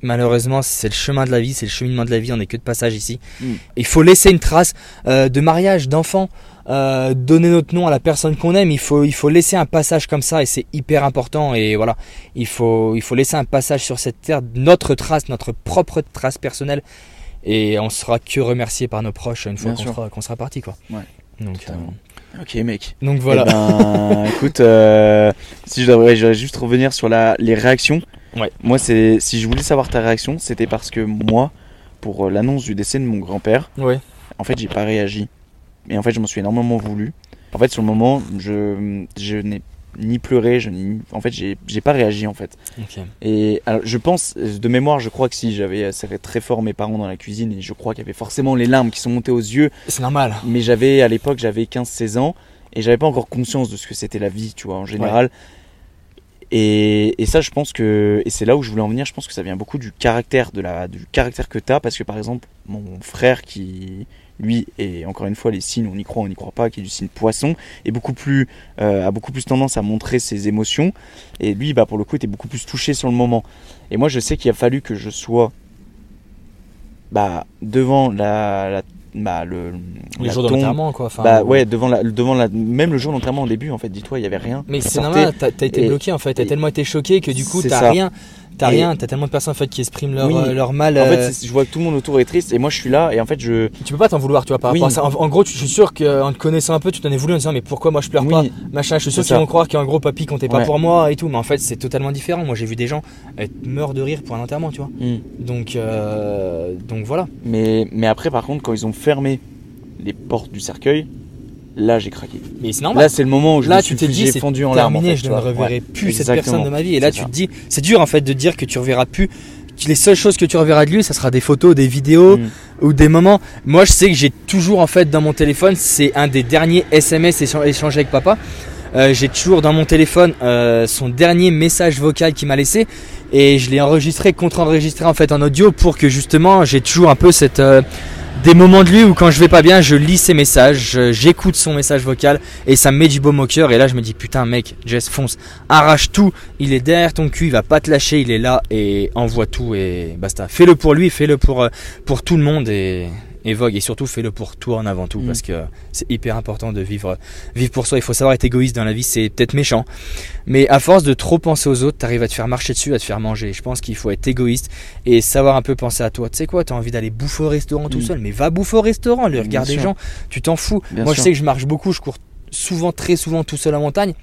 malheureusement, c'est le chemin de la vie, c'est le cheminement de la vie, on n'est que de passage ici. Mm. Il faut laisser une trace euh, de mariage, d'enfant, euh, donner notre nom à la personne qu'on aime. Il faut, il faut laisser un passage comme ça et c'est hyper important. Et voilà, il faut, il faut laisser un passage sur cette terre, notre trace, notre propre trace personnelle. Et on sera que remercié par nos proches une fois qu'on sera, sera parti, quoi. Ouais, Donc, totalement. euh, Ok, mec. donc voilà. Eh ben, écoute, euh, si je devrais, je juste revenir sur la, les réactions. Ouais. Moi, c'est, si je voulais savoir ta réaction, c'était parce que moi, pour euh, l'annonce du décès de mon grand-père, Ouais. en fait, j'ai pas réagi. Et en fait, je m'en suis énormément voulu. En fait, sur le moment, je, je n'ai ni pleuré, je n'ai, en fait, j'ai, j'ai pas réagi en fait. Et alors, je pense, de mémoire, je crois que si j'avais euh, serré très fort mes parents dans la cuisine, et je crois qu'il y avait forcément les larmes qui sont montées aux yeux, C'est normal. mais j'avais à l'époque j'avais 15-16 ans et j'avais pas encore conscience de ce que c'était la vie tu vois en général et, ça je pense que et c'est là où je voulais en venir je pense que ça vient beaucoup du caractère de la du caractère que tu as parce que par exemple mon frère qui lui et encore une fois les signes on y croit on n'y croit pas qui est du signe poisson est beaucoup plus euh, a beaucoup plus tendance à montrer ses émotions. Et lui bah pour le coup était beaucoup plus touché sur le moment. Et moi je sais qu'il a fallu que je sois bah devant la, la bah, le Les jours de tombe, l'enterrement, quoi. Enfin, bah ouais, devant la, devant la, même le jour de l'enterrement au début, en fait, dis-toi, il y avait rien. Mais c'est normal, t'as été bloqué en fait, t'as tellement été choqué que du coup t'as rien, t'as rien, t'as tellement de personnes en fait qui expriment leur, Oui. euh, leur mal. En fait, euh, je vois que tout le monde autour est triste et moi je suis là et en fait je. tu peux pas t'en vouloir, tu vois, par Oui. rapport à ça. En, en gros, tu- je suis sûr qu'en te connaissant un peu, tu t'en es voulu en disant mais pourquoi moi je pleure pas, machin. Je suis sûr qu'ils vont croire qu'il y a un gros papy comptait pas Ouais. pour moi et tout, mais en fait c'est totalement différent. Moi j'ai vu des gens être meurent de rire pour un enterrement, tu vois. Hmm. Donc donc voilà. Mais, mais après, par contre, quand ils ont fermé les portes du cercueil, là j'ai craqué. Mais c'est normal. Là c'est le moment où je Là, me tu suis dit, fondu en larmes. en terminé, fait, je ne reverrai Ouais, plus cette personne de ma vie. Et là, tu ça. te dis, c'est dur en fait de dire que tu reverras plus. Les seules choses que tu reverras de lui, ça sera des photos, des vidéos Mm. ou des moments. Moi, je sais que j'ai toujours en fait dans mon téléphone, c'est un des derniers SMS échan- échangés avec papa. Euh, j'ai toujours dans mon téléphone euh, son dernier message vocal qu'il m'a laissé et je l'ai enregistré, contre-enregistré en fait en audio pour que justement j'ai toujours un peu cette euh, des moments de lui où quand je vais pas bien, je lis ses messages, j'écoute son message vocal et ça me met du baume au cœur. Et là je me dis putain mec, Jess fonce, arrache tout, il est derrière ton cul, il va pas te lâcher, il est là et envoie tout et basta. Fais-le pour lui, fais-le pour euh, pour tout le monde et et Vogue et surtout fais-le pour toi en avant tout Mm. parce que c'est hyper important de vivre vivre pour soi. Il faut savoir être égoïste dans la vie, c'est peut-être méchant, mais à force de trop penser aux autres, t'arrives à te faire marcher dessus, à te faire manger. Je pense qu'il faut être égoïste et savoir un peu penser à toi. Tu sais quoi, t'as envie d'aller bouffer au restaurant tout Mm. seul, mais va bouffer au restaurant, le regard des gens, tu t'en fous. Bien Moi, sûr. je sais que je marche beaucoup, je cours souvent, très souvent tout seul en montagne.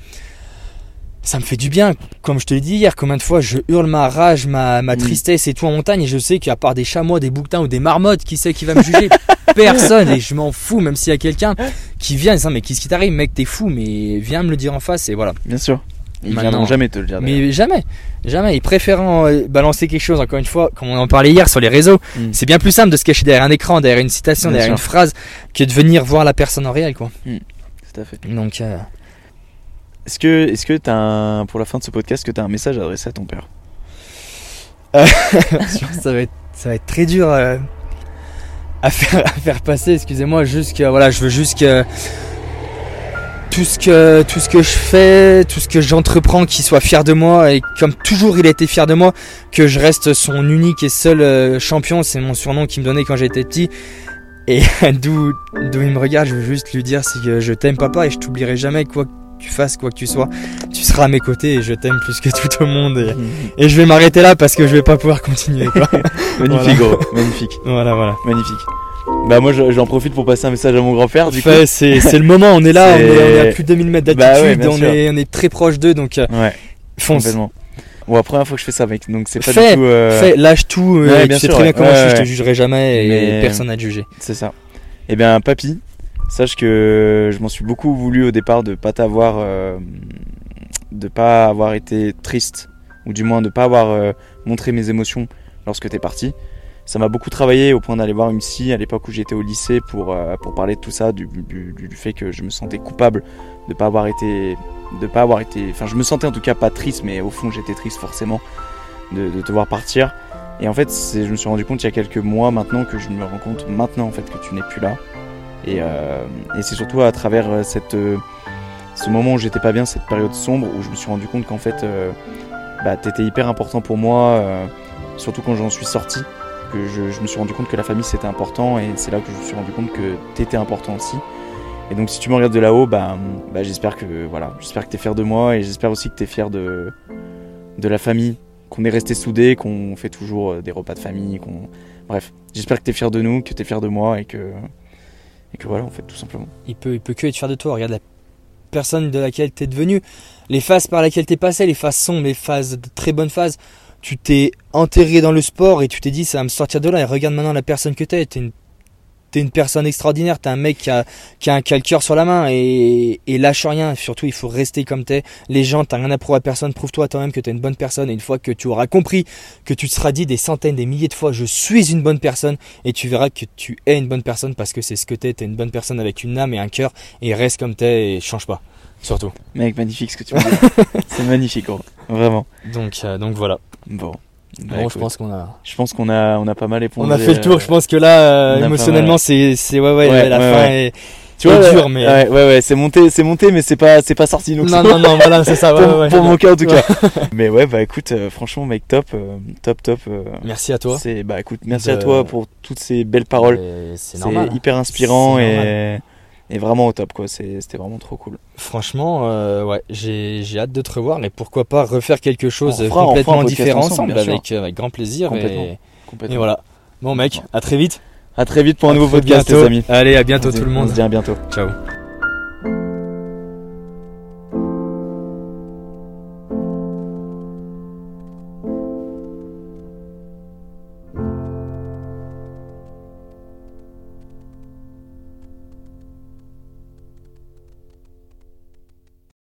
Ça me fait du bien, comme je te l'ai dit hier, combien de fois je hurle ma rage, ma, ma Mm. tristesse et tout en montagne et je sais qu'à part des chamois, des bouquetins ou des marmottes, qui sait qui va me juger Personne et je m'en fous, même s'il y a quelqu'un qui vient et dit mais qu'est-ce qui t'arrive mec, t'es fou, mais viens me le dire en face et voilà. Bien sûr. Ils viendront jamais te le dire. Mais jamais, jamais. Ils préfèrent euh, balancer quelque chose, encore une fois, comme on en parlait hier sur les réseaux. Mm. C'est bien plus simple de se cacher derrière un écran, derrière une citation, Bien derrière sûr. une phrase, que de venir voir la personne en réel, quoi. Tout à fait. Donc, euh, Est-ce que, est-ce que t'as un, pour la fin de ce podcast, que t'as un message à adresser à ton père? Ça va être, ça va être très dur euh, à faire, à faire passer. Excusez-moi, juste que, voilà, je veux juste que tout ce que, tout ce que je fais, tout ce que j'entreprends, qu'il soit fier de moi et comme toujours il a été fier de moi, que je reste son unique et seul euh, champion. C'est mon surnom qu'il me donnait quand j'étais petit. Et d'où, d'où il me regarde, je veux juste lui dire c'est que je t'aime papa et je t'oublierai jamais quoi tu fasses, quoi que tu sois. Tu seras à mes côtés et je t'aime plus que tout au monde. Et, et je vais m'arrêter là parce que je vais pas pouvoir continuer. Quoi. Magnifique, gros. Magnifique. voilà, voilà. Magnifique. Bah moi je- j'en profite pour passer un message à mon grand-père du coup. Fait, c'est, c'est le moment, on est là, on est, on est à plus de 2000 mètres Bah ouais, d'altitude, on, est, on est très proche d'eux, donc euh, Ouais, fonce. complètement. Bon, la première fois que je fais ça mec, donc c'est pas Fais, du tout... euh, Fais, lâche tout, euh, ouais, tu bien sais sûr, très bien comment je suis, je te jugerai jamais et Mais- personne n'a te juger. C'est ça. Eh bien, papy, sache que je m'en suis beaucoup voulu au départ de pas t'avoir, euh, de pas avoir été triste, ou du moins de pas avoir euh, montré mes émotions lorsque t'es parti. Ça m'a beaucoup travaillé au point d'aller voir une psy à l'époque où j'étais au lycée pour, euh, pour parler de tout ça, du, du, fait que je me sentais coupable de pas avoir été, de pas avoir été, enfin je me sentais en tout cas pas triste, mais au fond j'étais triste forcément de, de te voir partir. Et en fait, je me suis rendu compte il y a quelques mois maintenant que je me rends compte maintenant en fait que tu n'es plus là. Et, euh, et c'est surtout à travers euh, euh, ce moment où j'étais pas bien, cette période sombre, où je me suis rendu compte qu'en fait, bah, t'étais hyper important pour moi, surtout quand j'en suis sorti, que je, me suis rendu compte que la famille c'était important, et c'est là que je me suis rendu compte que t'étais important aussi. Et donc si tu me regardes de là-haut, bah, bah, j'espère que voilà, j'espère que t'es fier de moi, et j'espère aussi que t'es fier de, de la famille, qu'on est resté soudés, qu'on fait toujours des repas de famille, qu'on bref, j'espère que t'es fier de nous, que t'es fier de moi, et que et que voilà, en fait, tout simplement. Il peut, il peut que être fier de toi. Regarde la personne de laquelle t'es devenu, les phases par lesquelles t'es passé, les phases sombres, les phases de très bonnes phases. Tu t'es enterré dans le sport et tu t'es dit ça va me sortir de là. Et regarde maintenant la personne que. T'es une, t'es une personne extraordinaire. T'es un mec qui a, qui a un qui a le cœur sur la main et, et lâche rien. Surtout, il faut rester comme t'es. Les gens, t'as rien à prouver à personne. Prouve-toi toi-même que t'es une bonne personne. Et une fois que tu auras compris, que tu te seras dit des centaines, des milliers de fois, je suis une bonne personne, et tu verras que tu es une bonne personne parce que c'est ce que t'es. T'es une bonne personne avec une âme et un cœur et reste comme t'es et change pas. Surtout. Mec, magnifique ce que tu me dis. c'est magnifique, gros. Vraiment. Donc, euh, donc voilà. Bon. Bah, Bon, je pense qu'on a, je pense qu'on a, on a pas mal éponge. on a fait le tour. Je pense que là, euh, émotionnellement, c'est, c'est ouais, ouais, Ouais, la ouais, fin est. tu vois, dur, mais- ouais, ouais, ouais, c'est monté, c'est monté, mais c'est pas, c'est pas sorti. Donc Non, non, non, voilà, c'est ça. pour, Ouais, mon cas en tout cas. mais ouais, bah écoute, euh, franchement, mec, top, euh, top, top. euh, Merci à toi. C'est, bah écoute, merci De- à toi pour toutes ces belles paroles. C'est normal. hyper inspirant et, et vraiment au top quoi. C'était vraiment trop cool. Franchement, euh, ouais, j'ai, j'ai hâte de te revoir et pourquoi pas refaire quelque chose On fera- on complètement fera différent ensemble, bien sûr. avec, avec grand plaisir. Complètement. Et, Complètement. et voilà. Bon, mec, à très vite. À très vite pour un nouveau podcast, les amis. Allez, à bientôt On tout le On monde. se dit à bientôt. Ciao.